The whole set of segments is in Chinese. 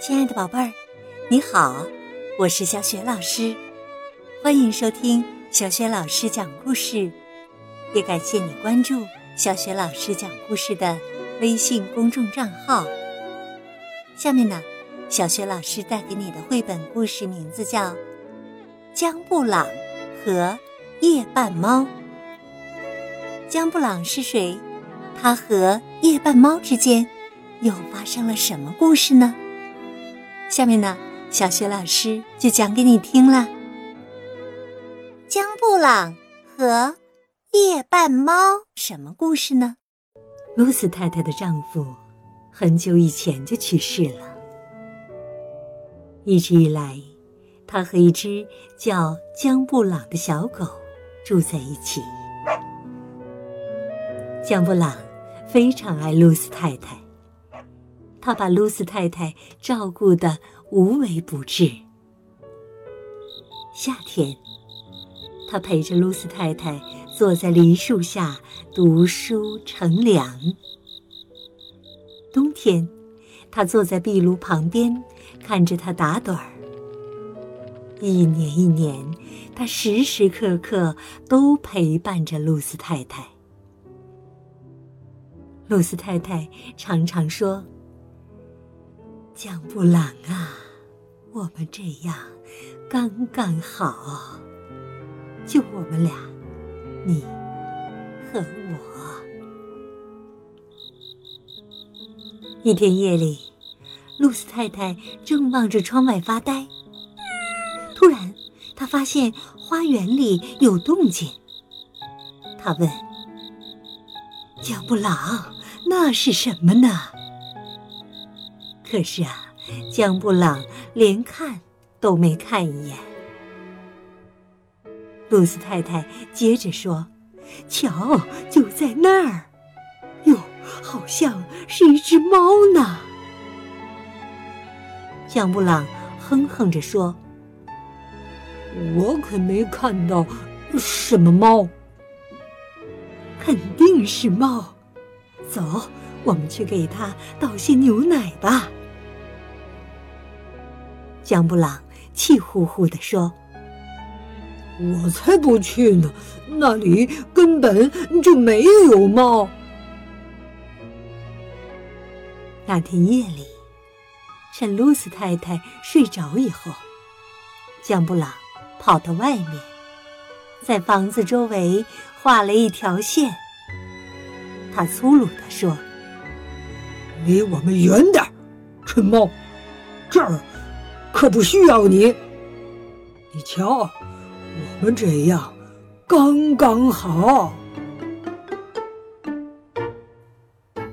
亲爱的宝贝儿，你好，我是小雪老师，欢迎收听小雪老师讲故事，也感谢你关注小雪老师讲故事的微信公众账号。下面呢，小雪老师带给你的绘本故事名字叫《江布朗和夜半猫》。江布朗是谁？他和夜半猫之间又发生了什么故事呢？下面呢，小雪老师就讲给你听了。江布朗和夜半猫什么故事呢？露丝太太的丈夫很久以前就去世了，一直以来，他和一只叫江布朗的小狗住在一起。江布朗非常爱露丝太太。他把露丝太太照顾的无微不至。夏天，他陪着露丝太太坐在梨树下读书乘凉；冬天，他坐在壁炉旁边看着她打盹儿。一年一年，他时时刻刻都陪伴着露丝太太。露丝太太常常说。江布朗啊，我们这样刚刚好，就我们俩，你和我。一天夜里，露丝太太正望着窗外发呆，突然，她发现花园里有动静。她问：“江布朗，那是什么呢？”可是啊，江布朗连看都没看一眼。露丝太太接着说：“瞧，就在那儿，哟，好像是一只猫呢。”江布朗哼哼着说：“我可没看到什么猫，肯定是猫。走，我们去给它倒些牛奶吧。”江布朗气呼呼地说：“我才不去呢，那里根本就没有猫。”那天夜里，趁露丝太太睡着以后，江布朗跑到外面，在房子周围画了一条线。他粗鲁地说：“离我们远点蠢猫，这儿。”可不需要你。你瞧，我们这样刚刚好。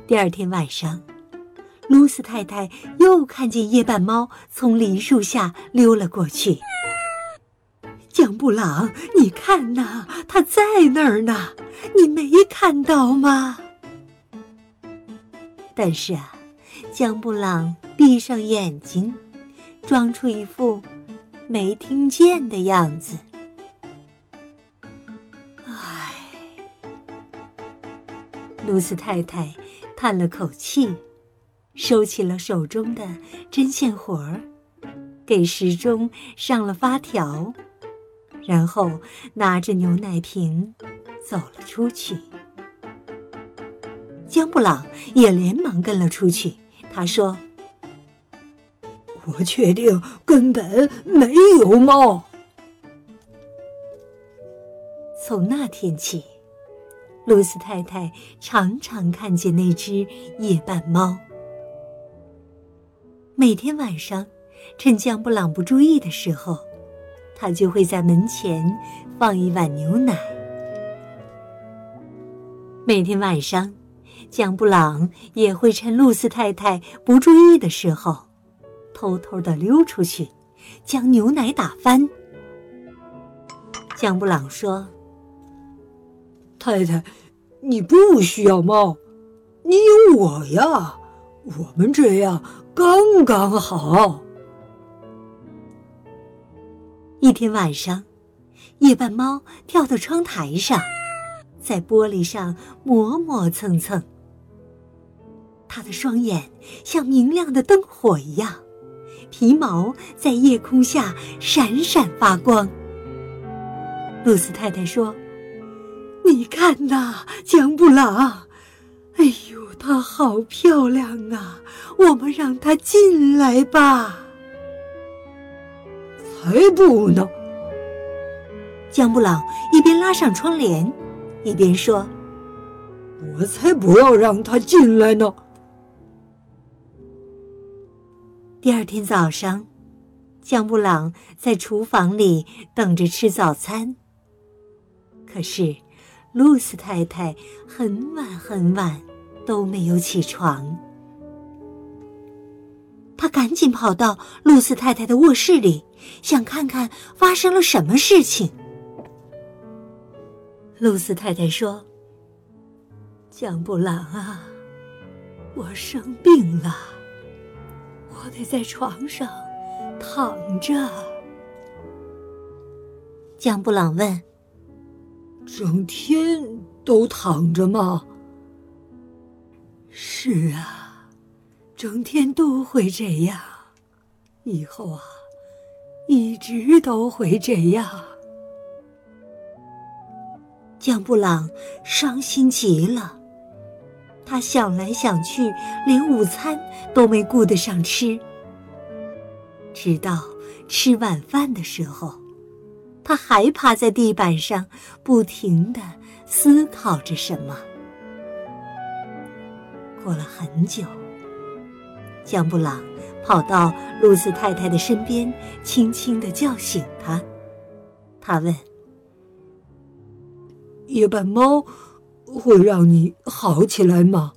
第二天晚上，露丝太太又看见夜半猫从梨树下溜了过去。江布朗，你看呐，它在那儿呢，你没看到吗？但是啊，江布朗闭上眼睛。装出一副没听见的样子。唉，露丝太太叹了口气，收起了手中的针线活儿，给时钟上了发条，然后拿着牛奶瓶走了出去。江布朗也连忙跟了出去。他说。我确定根本没有猫。从那天起，露丝太太常常看见那只夜半猫。每天晚上，趁江布朗不注意的时候，他就会在门前放一碗牛奶。每天晚上，江布朗也会趁露丝太太不注意的时候。偷偷的溜出去，将牛奶打翻。江布朗说：“太太，你不需要猫，你有我呀，我们这样刚刚好。”一天晚上，夜半猫跳到窗台上，在玻璃上磨磨蹭蹭。他的双眼像明亮的灯火一样。皮毛在夜空下闪闪发光。露丝太太说：“你看呐，江布朗，哎呦，她好漂亮啊！我们让她进来吧。”才不呢！江布朗一边拉上窗帘，一边说：“我才不要让她进来呢。”第二天早上，江布朗在厨房里等着吃早餐。可是，露丝太太很晚很晚都没有起床。他赶紧跑到露丝太太的卧室里，想看看发生了什么事情。露丝太太说：“江布朗啊，我生病了。”在床上躺着。江布朗问：“整天都躺着吗？”“是啊，整天都会这样。以后啊，一直都会这样。”江布朗伤心极了。他想来想去，连午餐都没顾得上吃。直到吃晚饭的时候，他还趴在地板上，不停的思考着什么。过了很久，江布朗跑到露丝太太的身边，轻轻的叫醒她。他问：“夜半猫？”会让你好起来吗？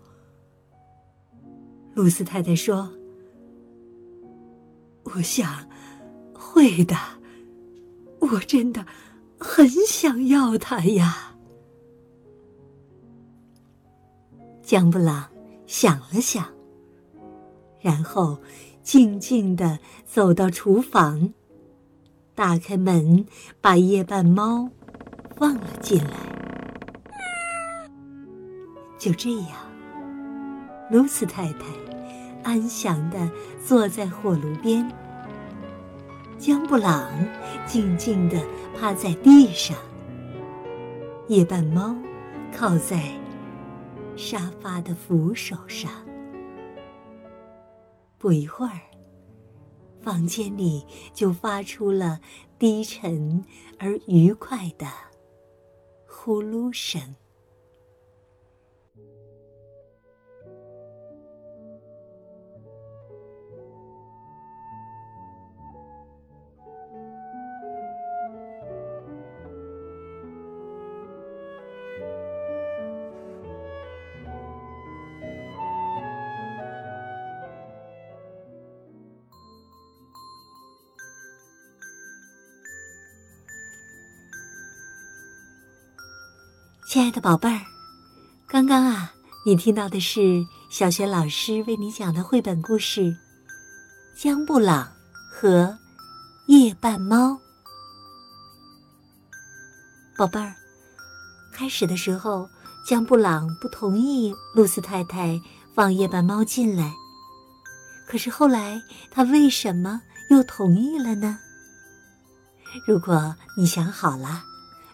露丝太太说：“我想会的，我真的很想要它呀。”江布朗想了想，然后静静的走到厨房，打开门，把夜半猫放了进来。就这样，露丝太太安详的坐在火炉边，江布朗静静的趴在地上，夜半猫靠在沙发的扶手上。不一会儿，房间里就发出了低沉而愉快的呼噜声。亲爱的宝贝儿，刚刚啊，你听到的是小学老师为你讲的绘本故事《江布朗和夜半猫》。宝贝儿，开始的时候，江布朗不同意露丝太太放夜半猫进来，可是后来他为什么又同意了呢？如果你想好了，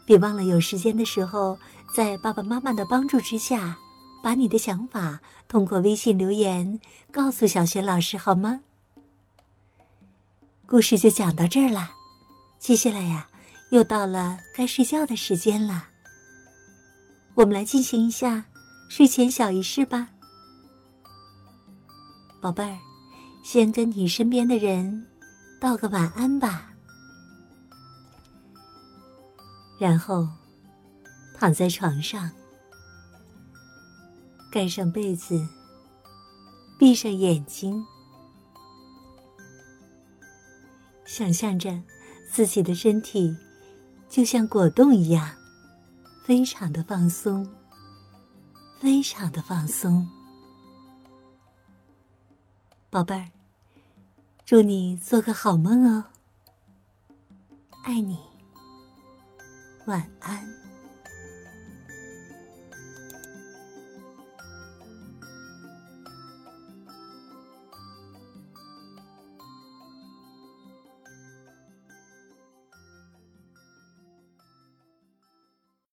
别忘了有时间的时候。在爸爸妈妈的帮助之下，把你的想法通过微信留言告诉小雪老师好吗？故事就讲到这儿了，接下来呀，又到了该睡觉的时间了。我们来进行一下睡前小仪式吧，宝贝儿，先跟你身边的人道个晚安吧，然后。躺在床上，盖上被子，闭上眼睛，想象着自己的身体就像果冻一样，非常的放松，非常的放松。宝贝儿，祝你做个好梦哦，爱你，晚安。